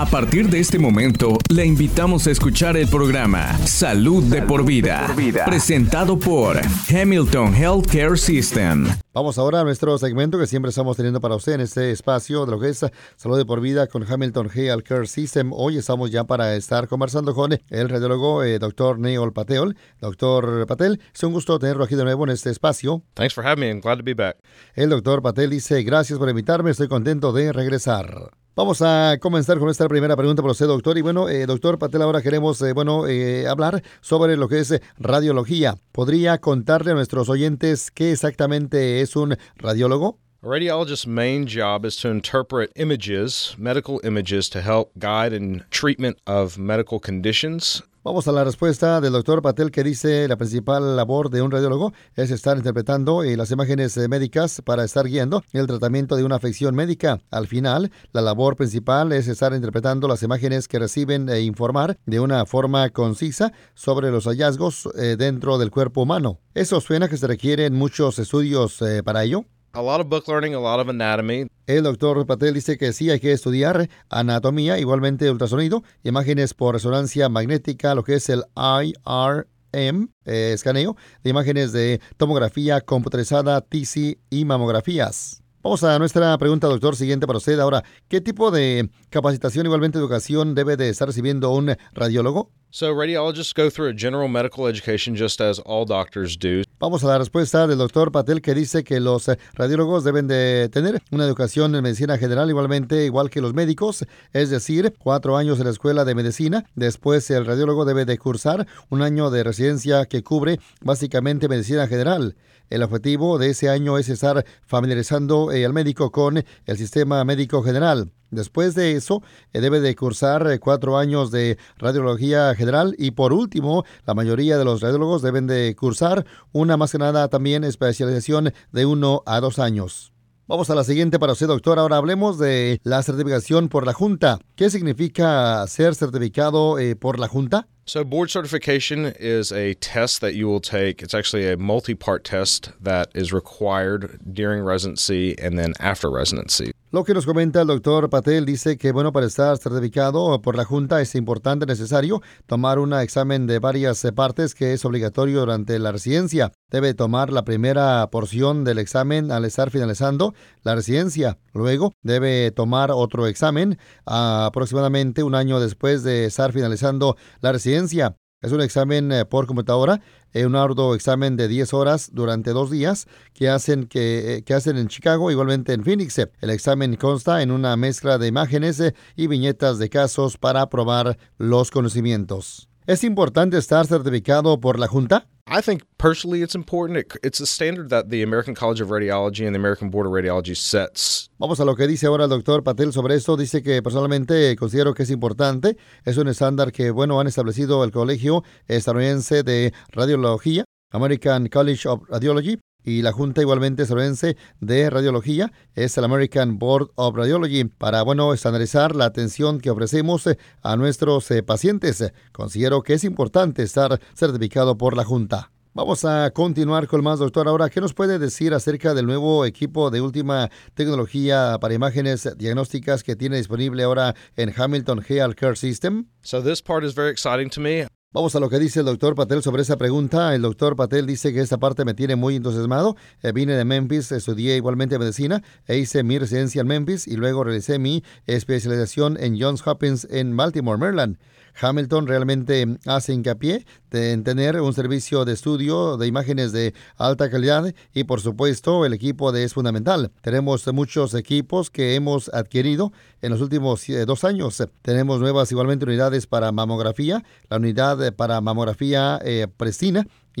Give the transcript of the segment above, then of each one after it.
A partir de este momento, le invitamos a escuchar el programa Salud, de, por vida, presentado por Hamilton Healthcare System. Vamos ahora a nuestro segmento que siempre estamos teniendo para usted en este espacio de lo que es Salud de por vida con Hamilton Healthcare System. Hoy estamos ya para estar conversando con el radiólogo eh, doctor Neil Patel. Doctor Patel, es un gusto tenerlo aquí de nuevo en este espacio. Thanks for having me. I'm glad to be back. El doctor Patel dice, gracias por invitarme, estoy contento de regresar. Vamos a comenzar con esta primera pregunta para usted, doctor. Y bueno, eh, doctor Patel, ahora queremos, eh, bueno, eh, hablar sobre lo que es radiología. ¿Podría contarle a nuestros oyentes qué exactamente es un radiólogo? A radiologist's main job is to interpret images, medical images, to help guide in treatment of medical conditions. Vamos a la respuesta del doctor Patel que dice la principal labor de un radiólogo es estar interpretando eh, las imágenes eh, médicas para estar guiando el tratamiento de una afección médica. Al final, la labor principal es estar interpretando las imágenes que reciben e informar de una forma concisa sobre los hallazgos dentro del cuerpo humano. ¿Eso suena que se requieren muchos estudios para ello? A lot of book learning, a lot of anatomy. El doctor Patel dice que sí hay que estudiar anatomía, igualmente ultrasonido, imágenes por resonancia magnética, lo que es el IRM, eh, escaneo de imágenes de tomografía computarizada, TC y mamografías. Vamos a nuestra pregunta, doctor, siguiente para usted. Ahora, ¿qué tipo de capacitación, igualmente educación, debe de estar recibiendo un radiólogo? So radiologists go through a general medical education just as all doctors do. Vamos a la respuesta del doctor Patel que dice que los eh, radiólogos deben de tener una educación en medicina general igualmente igual que los médicos, es decir, cuatro años en la escuela de medicina. Después el radiólogo debe de cursar un año de residencia que cubre básicamente medicina general. El objetivo de ese año es estar familiarizando eh, al médico con el sistema médico general. Después de eso, eh, debe de cursar eh, cuatro años de radiología general y por último, la mayoría de los radiólogos deben de cursar una más que nada también especialización de uno a dos años. Vamos a la siguiente para usted, doctor. Ahora hablemos de la certificación por la Junta. ¿Qué significa ser certificado por la Junta? So, board certification is a test that you will take. It's actually a multi part test that is required during residency and then after residency. Lo que nos comenta el doctor Patel dice que, bueno, para estar certificado por la Junta es importante, necesario tomar un examen de varias partes que es obligatorio durante la residencia. Debe tomar la primera porción del examen al estar finalizando la residencia. Luego debe tomar otro examen aproximadamente un año después de estar finalizando la residencia. Es un examen eh, por computadora, eh, un examen de 10 horas durante dos días que hacen, eh, que hacen en Chicago, igualmente en Phoenix. El examen consta en una mezcla de imágenes y viñetas de casos para probar los conocimientos. ¿Es importante estar certificado por la Junta? I think personally it's important. it's a standard that the American College of Radiology and the American Board of Radiology sets. Vamos a lo que dice ahora el doctor Patel sobre esto. Dice que personalmente considero que es importante. Es un estándar que, bueno, han establecido el Colegio Estadounidense de Radiología, American College of Radiology, y la Junta igualmente estadounidense de Radiología es el American Board of Radiology para, bueno, estandarizar la atención que ofrecemos eh, a nuestros eh, pacientes. Considero que es importante estar certificado por la Junta. Vamos a continuar con más, doctor. Ahora, ¿qué nos puede decir acerca del nuevo equipo de última tecnología para imágenes diagnósticas que tiene disponible ahora en Hamilton Health Care System? So this part is very exciting to me. Vamos a lo que dice el doctor Patel sobre esa pregunta. El doctor Patel dice que esta parte me tiene muy entusiasmado. Eh, vine de Memphis, estudié igualmente medicina e hice mi residencia en Memphis y luego realicé mi especialización en Johns Hopkins en Baltimore, Maryland. Hamilton realmente hace hincapié en tener un servicio de estudio de imágenes de alta calidad y por supuesto el equipo de es fundamental. Tenemos muchos equipos que hemos adquirido en los últimos eh, dos años. Tenemos nuevas igualmente unidades para mamografía, la unidad para mamografía eh,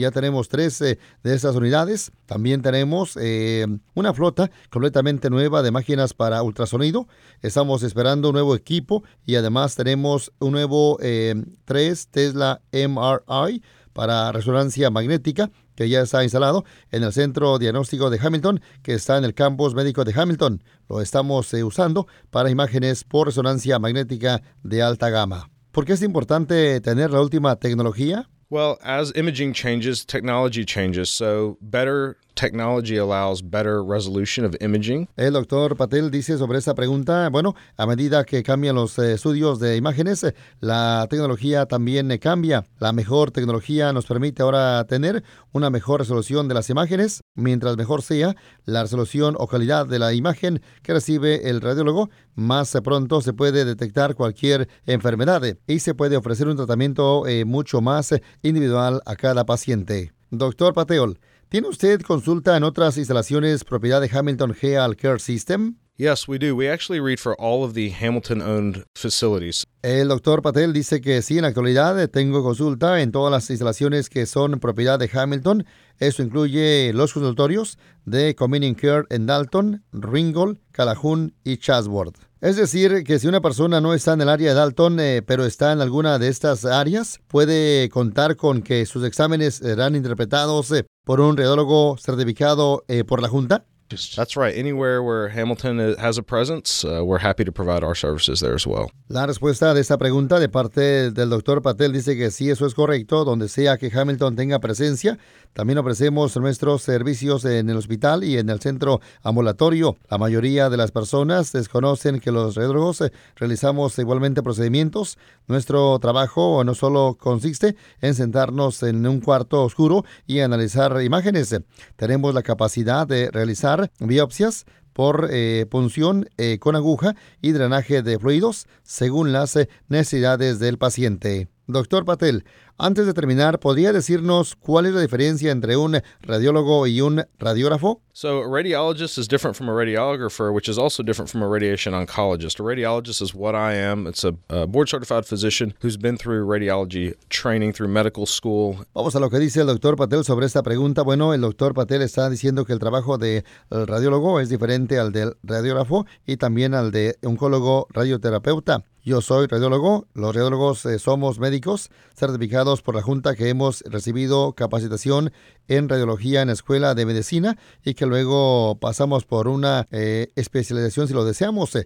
ya tenemos tres eh, de esas unidades. También tenemos eh, una flota completamente nueva de máquinas para ultrasonido. Estamos esperando un nuevo equipo y además tenemos un nuevo 3 eh, Tesla MRI para resonancia magnética que ya está instalado en el centro diagnóstico de Hamilton, que está en el campus médico de Hamilton. Lo estamos usando para imágenes por resonancia magnética de alta gama. ¿Por qué es importante tener la última tecnología? Well, as imaging changes, technology changes. So, better technology allows better resolution of imaging. El doctor Patel dice sobre esta pregunta, bueno, a medida que cambian los eh, estudios de imágenes, eh, la tecnología también eh, cambia. La mejor tecnología nos permite ahora tener una mejor resolución de las imágenes. Mientras mejor sea la resolución o calidad de la imagen que recibe el radiólogo, más pronto se puede detectar cualquier enfermedad y se puede ofrecer un tratamiento mucho más individual a cada paciente. Doctor Pateol, ¿tiene usted consulta en otras instalaciones propiedad de Hamilton Health Care System? Yes, we do. We actually read for all of the Hamilton-owned facilities. El doctor Patel dice que sí, en la actualidad tengo consulta en todas las instalaciones que son propiedad de Hamilton. Eso incluye los consultorios de Community Care en Dalton, Ringgold, Calhoun y Chatsworth. Es decir, que si una persona no está en el área de Dalton, eh, pero está en alguna de estas áreas, puede contar con que sus exámenes serán interpretados eh, por un radiólogo certificado eh, por la Junta. That's right. Anywhere where Hamilton has a presence, uh, we're happy to provide our services there as well. La respuesta de esta pregunta de parte del doctor Patel dice que sí, eso es correcto. Donde sea que Hamilton tenga presencia, también ofrecemos nuestros servicios en el hospital y en el centro ambulatorio. La mayoría de las personas desconocen que los radiólogos eh, realizamos igualmente procedimientos. Nuestro trabajo no solo consiste en sentarnos en un cuarto oscuro y analizar imágenes. Tenemos la capacidad de realizar biopsias por eh, punción eh, con aguja y drenaje de fluidos según las eh, necesidades del paciente. Doctor Patel, antes de terminar, ¿podría decirnos cuál es la diferencia entre un radiólogo y un radiógrafo? So, a radiologist is different from a radiographer, which is also different from a radiation oncologist. A radiologist is what I am. It's a, a board certified physician who's been through radiology training through medical school. Vamos a lo que dice el doctor Patel sobre esta pregunta. Bueno, el doctor Patel está diciendo que el trabajo del radiólogo es diferente al del radiógrafo y también al de oncólogo radioterapeuta. Yo soy radiólogo, los radiólogos eh, somos médicos certificados por la Junta que hemos recibido capacitación en radiología en la Escuela de Medicina y que luego pasamos por una eh, especialización si lo deseamos.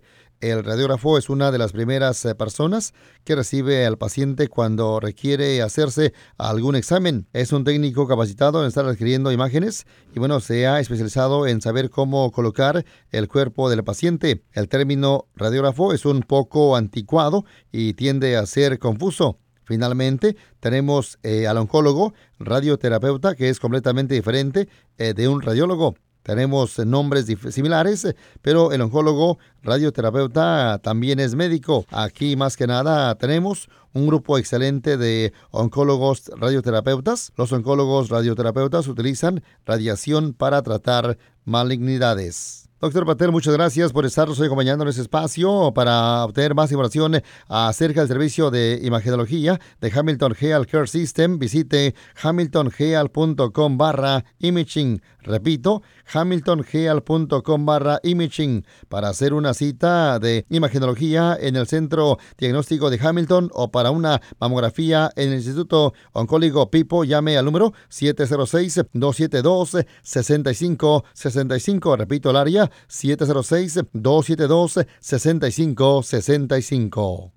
El radiógrafo es una de las primeras eh, personas que recibe al paciente cuando requiere hacerse algún examen. Es un técnico capacitado en estar adquiriendo imágenes y bueno, se ha especializado en saber cómo colocar el cuerpo del paciente. El término radiógrafo es un poco anticuado y tiende a ser confuso. Finalmente, tenemos eh, al oncólogo, radioterapeuta, que es completamente diferente eh, de un radiólogo. Tenemos nombres similares, pero el oncólogo radioterapeuta también es médico. Aquí más que nada tenemos un grupo excelente de oncólogos radioterapeutas. Los oncólogos radioterapeutas utilizan radiación para tratar malignidades. Doctor Patel, muchas gracias por estarnos hoy acompañando en este espacio para obtener más información acerca del servicio de imagenología de Hamilton Health Care System. Visite hamiltonhealth.com barra imaging. Repito, hamiltonhealth.com barra imaging para hacer una cita de imagenología en el Centro Diagnóstico de Hamilton o para una mamografía en el Instituto Oncólogo Pipo. Llame al número 706-272-6565. Repito el área 706-272-6565.